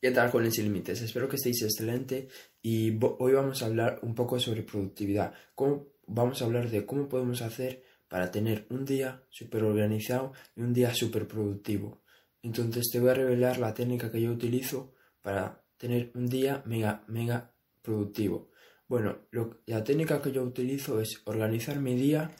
¿Qué tal con Sin Límites? Espero que estéis excelente y hoy vamos a hablar un poco sobre productividad. ¿Cómo, vamos a hablar de cómo podemos hacer para tener un día súper organizado y un día súper productivo. Entonces te voy a revelar la técnica que yo utilizo para tener un día mega, mega productivo. Bueno, la técnica que yo utilizo es organizar mi día,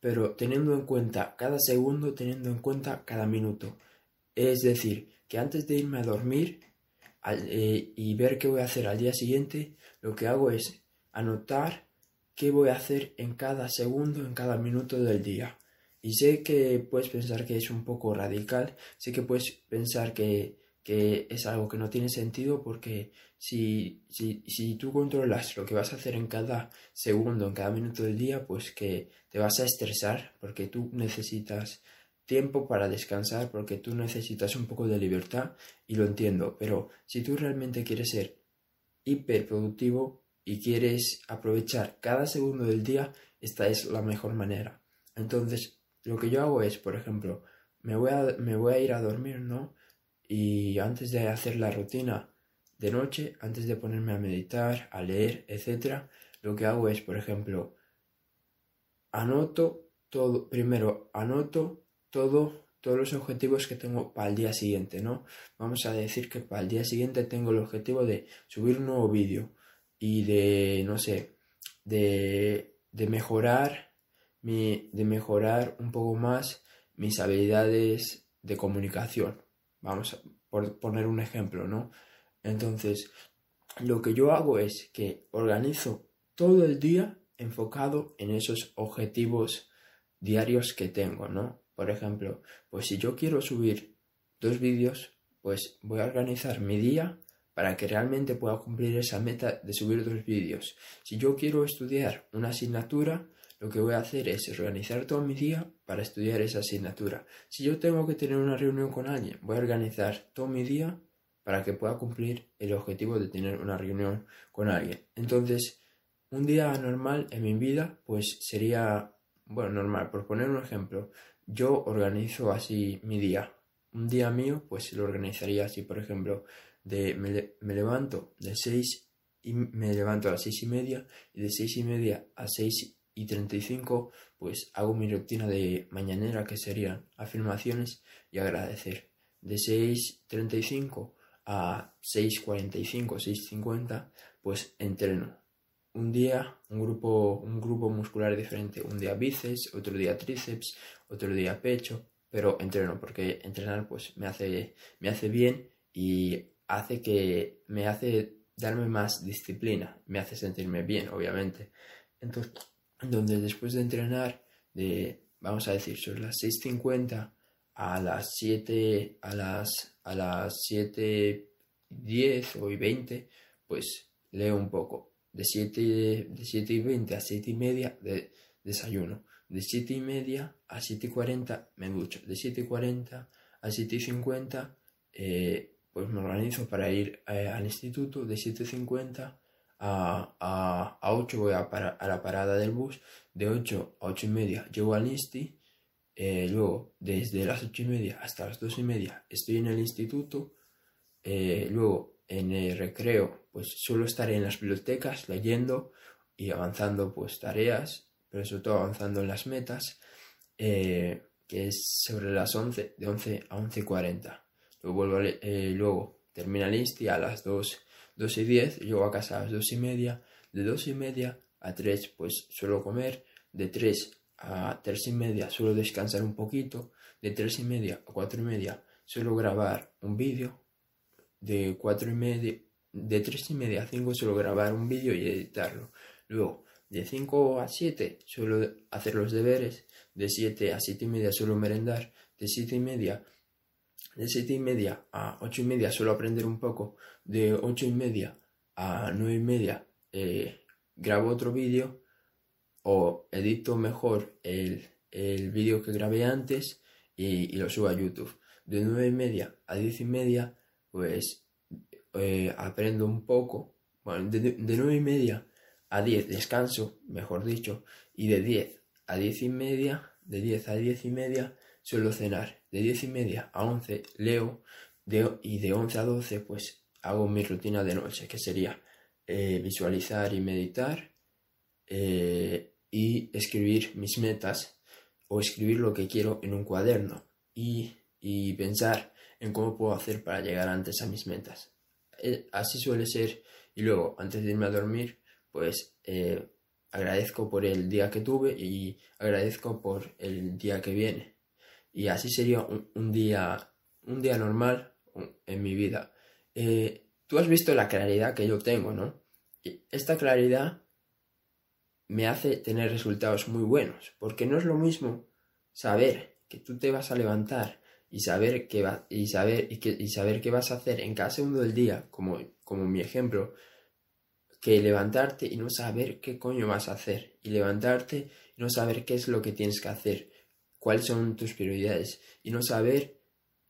pero teniendo en cuenta cada segundo, teniendo en cuenta cada minuto. Es decir, que antes de irme a dormir, eh, y ver qué voy a hacer al día siguiente, lo que hago es anotar qué voy a hacer en cada segundo, en cada minuto del día. Y sé que puedes pensar que es un poco radical, sé que puedes pensar que, que es algo que no tiene sentido porque si, si, si, tú controlas lo que vas a hacer en cada segundo, en cada minuto del día, pues que te vas a estresar porque tú necesitas tiempo para descansar porque tú necesitas un poco de libertad y lo entiendo, pero si tú realmente quieres ser hiperproductivo y quieres aprovechar cada segundo del día, esta es la mejor manera. Entonces, lo que yo hago es, por ejemplo, me voy a, me voy a ir a dormir, ¿no? Y antes de hacer la rutina de noche, antes de ponerme a meditar, a leer, etc., lo que hago es, por ejemplo, anoto todo, primero anoto todo, todos los objetivos que tengo para el día siguiente, ¿no? Vamos a decir que para el día siguiente tengo el objetivo de subir un nuevo vídeo y de, no sé, de, de mejorar mi, de mejorar un poco más mis habilidades de comunicación. Vamos a poner un ejemplo, ¿no? Entonces, lo que yo hago es que organizo todo el día enfocado en esos objetivos diarios que tengo, ¿no? Por ejemplo, pues si yo quiero subir dos vídeos, pues voy a organizar mi día para que realmente pueda cumplir esa meta de subir dos vídeos. Si yo quiero estudiar una asignatura, lo que voy a hacer es organizar todo mi día para estudiar esa asignatura. Si yo tengo que tener una reunión con alguien, voy a organizar todo mi día para que pueda cumplir el objetivo de tener una reunión con alguien. Entonces, un día normal en mi vida, pues sería, bueno, normal, por poner un ejemplo, yo organizo así mi día. Un día mío, pues lo organizaría así, por ejemplo, de me, levanto de 6 y me levanto a las seis y media y de seis y media a 6 y 35 pues hago mi rutina de mañanera que serían afirmaciones y agradecer. De 6.35 a 6.45, 6.50 pues entreno un día un grupo, un grupo muscular diferente, un día bíceps, otro día tríceps, otro día pecho, pero entreno porque entrenar pues me hace, me hace bien y hace que me hace darme más disciplina, me hace sentirme bien, obviamente. Entonces, donde después de entrenar, de, vamos a decir, sobre las 6.50 a las 7, a las, a las 7.10 o 20, pues leo un poco de 7, de 7 y 20 a 7 y media de desayuno. De 7 y media a 7 y 40 me ducho. De 7 y 40 a 7 y 50 eh, pues me organizo para ir eh, al instituto. De 7 y 50 a, a, a 8 voy a, para, a, la parada del bus. De 8 a 8 y media llego al insti. Eh, luego, desde las 8 y media hasta las 2 y media estoy en el instituto. luego, en el recreo pues suelo estar en las bibliotecas leyendo y avanzando pues tareas, pero sobre todo avanzando en las metas, eh, que es sobre las 11, de 11 a 11.40. Luego, vuelvo eh, luego termina el insti a las 2, 2 y 10, llego a casa a las 2 y media, de 2 y media a 3 pues suelo comer, de 3 a 3 y media suelo descansar un poquito, de 3 y media a 4 y media suelo grabar un vídeo, de 4 y media de 3 y media a 5 suelo grabar un vídeo y editarlo. Luego, de 5 a 7 suelo hacer los deberes. De 7 a 7 y media suelo merendar. De 7 y media, de 7 y media a 8 y media suelo aprender un poco. De 8 y media a 9 y media eh, grabo otro vídeo o edito mejor el, el vídeo que grabé antes y, y lo subo a YouTube. De 9 y media a 10 y media, pues eh, aprendo un poco, bueno, de, de 9 y media a 10 descanso, mejor dicho, y de 10 a 10 y media, de 10 a 10 y media suelo cenar, de 10 y media a 11 leo, de, y de 11 a 12 pues hago mi rutina de noche, que sería eh, visualizar y meditar eh, y escribir mis metas o escribir lo que quiero en un cuaderno. Y, y pensar en cómo puedo hacer para llegar antes a mis metas. Eh, así suele ser. Y luego antes de irme a dormir pues agradezco por el día que tuve y agradezco por el día que viene. Y así sería un, día un día normal en mi vida. Tú has visto la claridad que yo tengo no esta claridad me hace tener resultados muy buenos, porque no es lo mismo saber que tú te vas a levantar y saber qué y saber y, saber qué vas a hacer en cada segundo del día, como, como mi ejemplo, que levantarte y no saber qué coño vas a hacer, y levantarte y no saber qué es lo que tienes que hacer, cuáles son tus prioridades, y no saber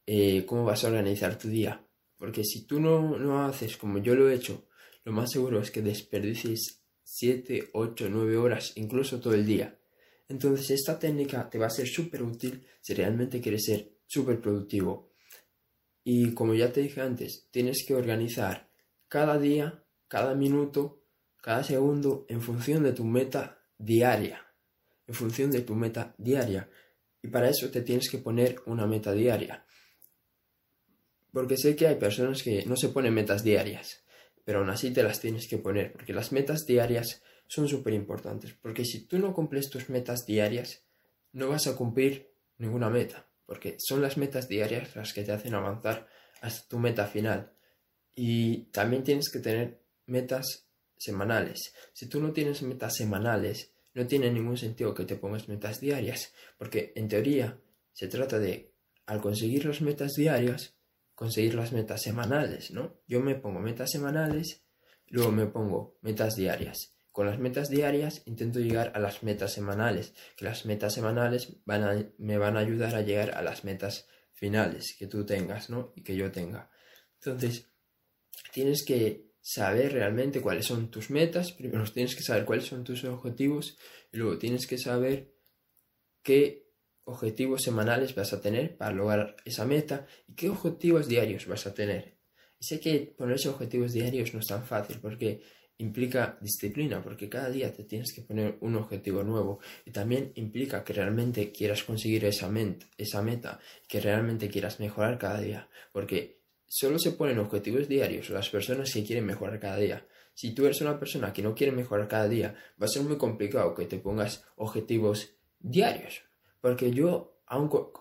eh, cómo vas a organizar tu día. Porque si tú no, no haces como yo lo he hecho, lo más seguro es que desperdicies 7, 8, 9 horas, incluso todo el día. Entonces esta técnica te va a ser súper útil si realmente quieres ser súper productivo. Y como ya te dije antes, tienes que organizar cada día, cada minuto, cada segundo en función de tu meta diaria. En función de tu meta diaria. Y para eso te tienes que poner una meta diaria. Porque sé que hay personas que no se ponen metas diarias pero aún así te las tienes que poner, porque las metas diarias son súper importantes, porque si tú no cumples tus metas diarias, no vas a cumplir ninguna meta, porque son las metas diarias las que te hacen avanzar hasta tu meta final. Y también tienes que tener metas semanales. Si tú no tienes metas semanales, no tiene ningún sentido que te pongas metas diarias, porque en teoría se trata de, al conseguir las metas diarias, conseguir las metas semanales, ¿no? Yo me pongo metas semanales, luego me pongo metas diarias. Con las metas diarias intento llegar a las metas semanales, que las metas semanales me van a ayudar a llegar a las metas finales que tú tengas, ¿no? Y que yo tenga. Entonces, tienes que saber realmente cuáles son tus metas, primero tienes que saber cuáles son tus objetivos y luego tienes que saber qué objetivos semanales vas a tener para lograr esa meta y qué objetivos diarios vas a tener. Y sé que ponerse objetivos diarios no es tan fácil porque implica disciplina, porque cada día te tienes que poner un objetivo nuevo y también implica que realmente quieras conseguir esa, esa meta, que realmente quieras mejorar cada día, porque solo se ponen objetivos diarios las personas que quieren mejorar cada día. Si tú eres una persona que no quiere mejorar cada día, va a ser muy complicado que te pongas objetivos diarios, porque yo,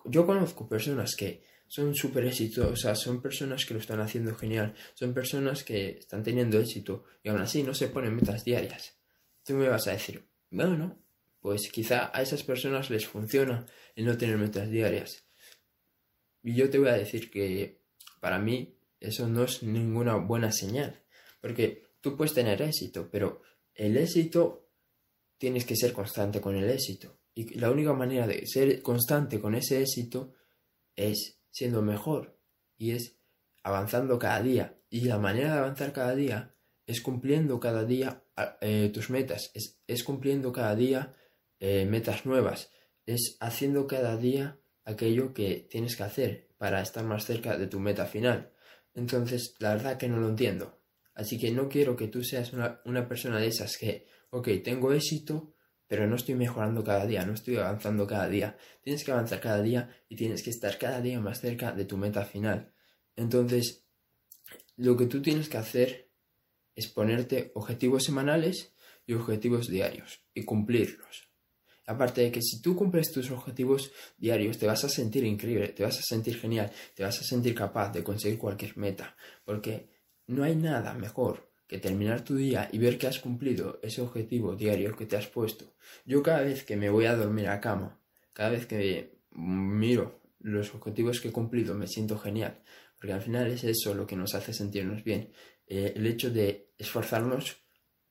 yo conozco personas que son súper exitosas, son personas que lo están haciendo genial, son personas que están teniendo éxito y aún así no se ponen metas diarias. Tú me vas a decir, bueno, pues quizá a esas personas les funciona el no tener metas diarias. Y yo te voy a decir que para mí eso no es ninguna buena señal, porque tú puedes tener éxito, pero el éxito tienes que ser constante con el éxito. Y la única manera de ser constante con ese éxito es siendo mejor y es avanzando cada día. Y la manera de avanzar cada día es cumpliendo cada día eh, tus metas, es, cumpliendo cada día eh, metas nuevas, es haciendo cada día aquello que tienes que hacer para estar más cerca de tu meta final. Entonces, la verdad que no lo entiendo. Así que no quiero que tú seas una, una persona de esas que, ok, tengo éxito, pero no estoy mejorando cada día, no estoy avanzando cada día. Tienes que avanzar cada día y tienes que estar cada día más cerca de tu meta final. Entonces, lo que tú tienes que hacer es ponerte objetivos semanales y objetivos diarios y cumplirlos. Aparte de que si tú cumples tus objetivos diarios, te vas a sentir increíble, te vas a sentir genial, te vas a sentir capaz de conseguir cualquier meta, porque no hay nada mejor que terminar tu día y ver que has cumplido ese objetivo diario que te has puesto. Yo cada vez que me voy a dormir a cama, cada vez que miro los objetivos que he cumplido, me siento genial, porque al final es eso lo que nos hace sentirnos bien. Eh, el hecho de esforzarnos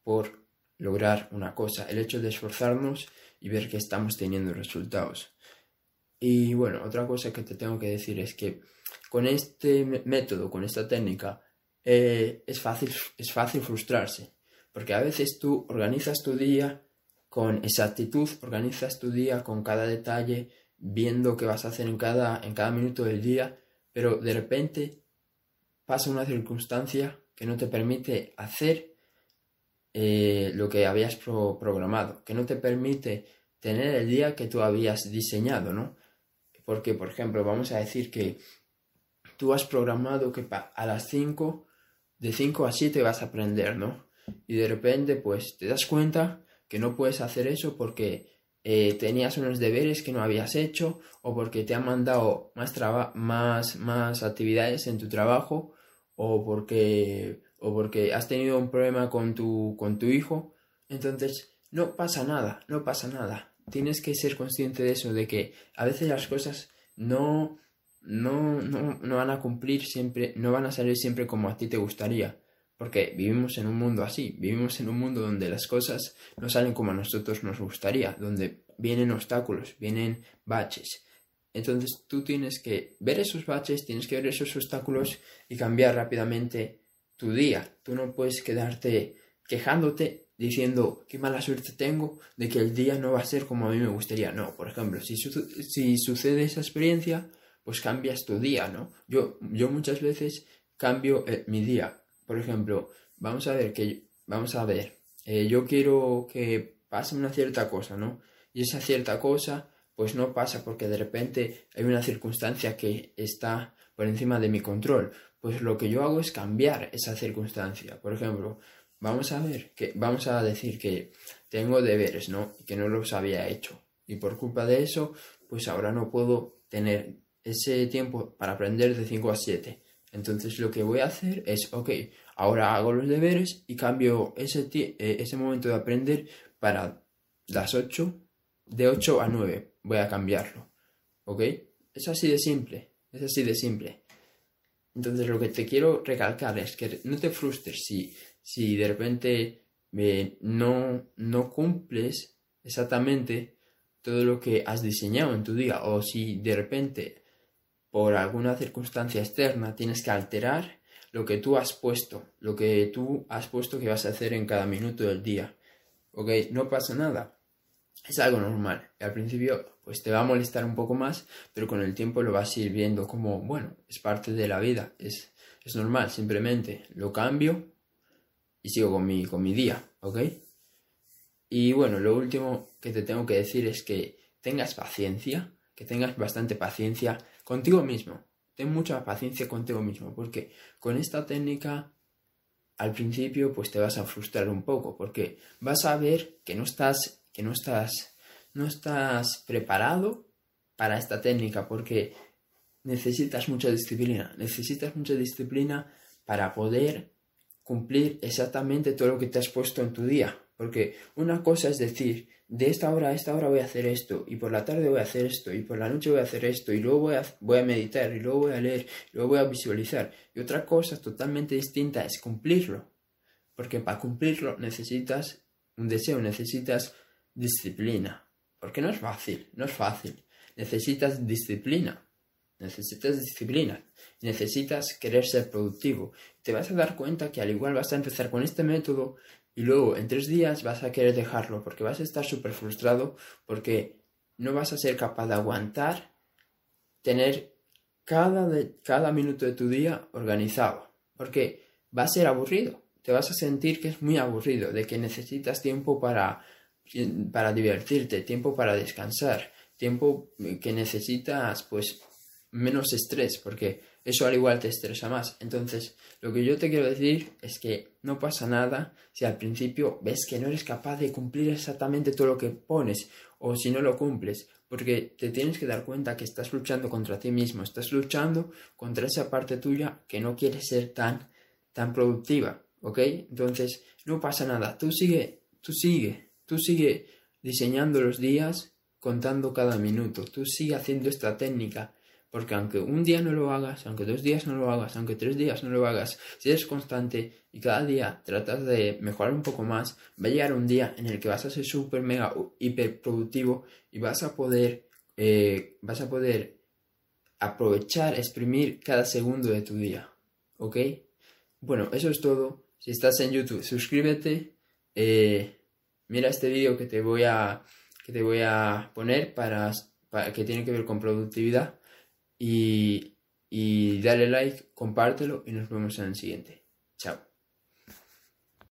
por lograr una cosa, el hecho de esforzarnos y ver que estamos teniendo resultados. Y bueno, otra cosa que te tengo que decir es que con este método, con esta técnica, eh, es, fácil, es fácil frustrarse, porque a veces tú organizas tu día con exactitud, organizas tu día con cada detalle, viendo qué vas a hacer en cada, en cada minuto del día, pero de repente pasa una circunstancia que no te permite hacer eh, lo que habías programado, que no te permite tener el día que tú habías diseñado, ¿no? Porque, por ejemplo, vamos a decir que tú has programado que a las 5, de 5 a 7 vas a aprender, ¿no? Y de repente, pues te das cuenta que no puedes hacer eso porque eh, tenías unos deberes que no habías hecho o porque te han mandado más, más, más actividades en tu trabajo o porque, o porque has tenido un problema con tu, con tu hijo. Entonces, no pasa nada, no pasa nada. Tienes que ser consciente de eso, de que a veces las cosas no, no, no, no van a cumplir siempre, no van a salir siempre como a ti te gustaría. Porque vivimos en un mundo así, vivimos en un mundo donde las cosas no salen como a nosotros nos gustaría, donde vienen obstáculos, vienen baches. Entonces tú tienes que ver esos baches, tienes que ver esos obstáculos y cambiar rápidamente tu día. Tú no puedes quedarte quejándote diciendo qué mala suerte tengo de que el día no va a ser como a mí me gustaría. No, por ejemplo, si, si sucede esa experiencia, pues cambias tu día, ¿no? Yo, yo muchas veces cambio eh, mi día por ejemplo, vamos a ver que vamos a ver, eh, yo quiero que pase una cierta cosa, ¿no? Y esa cierta cosa, pues no pasa porque de repente hay una circunstancia que está por encima de mi control. Pues lo que yo hago es cambiar esa circunstancia. Por ejemplo, vamos a ver que vamos a decir que tengo deberes, ¿no? Y que no los había hecho. Y por culpa de eso, pues ahora no puedo tener ese tiempo para aprender de 5 a 7. Entonces lo que voy a hacer es, ok, ahora hago los deberes y cambio ese, eh, ese momento de aprender para las 8, de 8 a 9 voy a cambiarlo. ¿Ok? Es así de simple, es así de simple. Entonces lo que te quiero recalcar es que no te frustres si, si de repente eh, no, no cumples exactamente todo lo que has diseñado en tu día o si de repente por alguna circunstancia externa tienes que alterar lo que tú has puesto, lo que tú has puesto que vas a hacer en cada minuto del día. ¿Ok? No pasa nada. Es algo normal. al principio pues te va a molestar un poco más, pero con el tiempo lo vas a ir viendo como, bueno, es parte de la vida, es, es normal, simplemente lo cambio y sigo con mi, con mi día, ¿ok? Y bueno, lo último que te tengo que decir es que tengas paciencia, que tengas bastante paciencia contigo mismo. Ten mucha paciencia contigo mismo, porque con esta técnica al principio pues te vas a frustrar un poco, porque vas a ver que no estás, que no estás, no estás preparado para esta técnica, porque necesitas mucha disciplina, necesitas mucha disciplina para poder cumplir exactamente todo lo que te has puesto en tu día. Porque una cosa es decir, de esta hora a esta hora voy a hacer esto, y por la tarde voy a hacer esto, y por la noche voy a hacer esto, y luego voy a, voy a meditar, y luego voy a leer, y luego voy a visualizar. Y otra cosa totalmente distinta es cumplirlo. Porque para cumplirlo necesitas un deseo, necesitas disciplina. Porque no es fácil, no es fácil. Necesitas disciplina. Necesitas disciplina. Necesitas querer ser productivo. Te vas a dar cuenta que al igual vas a empezar con este método y luego en tres días vas a querer dejarlo porque vas a estar súper frustrado porque no vas a ser capaz de aguantar tener cada, cada minuto de tu día organizado porque va a ser aburrido. Te vas a sentir que es muy aburrido, de que necesitas tiempo para, para divertirte, tiempo para descansar, tiempo que necesitas pues menos estrés porque eso al igual te estresa más. Entonces, lo que yo te quiero decir es que no pasa nada si al principio ves que no eres capaz de cumplir exactamente todo lo que pones o si no lo cumples, porque te tienes que dar cuenta que estás luchando contra ti mismo, estás luchando contra esa parte tuya que no quiere ser tan tan productiva, ¿ok? Entonces, no pasa nada, tú sigue, tú sigue, tú sigue diseñando los días, contando cada minuto, tú sigue haciendo esta técnica porque aunque un día no lo hagas, aunque dos días no lo hagas, aunque tres días no lo hagas, si eres constante y cada día tratas de mejorar un poco más, va a llegar un día en el que vas a ser súper mega hiper productivo y vas a poder, eh, vas a poder aprovechar, exprimir cada segundo de tu día. ¿Ok? Bueno, eso es todo. Si estás en YouTube, suscríbete. Eh, mira este vídeo que te voy a que te voy a poner para, que tiene que ver con productividad y y dale like, compártelo y nos vemos en el siguiente. Chao.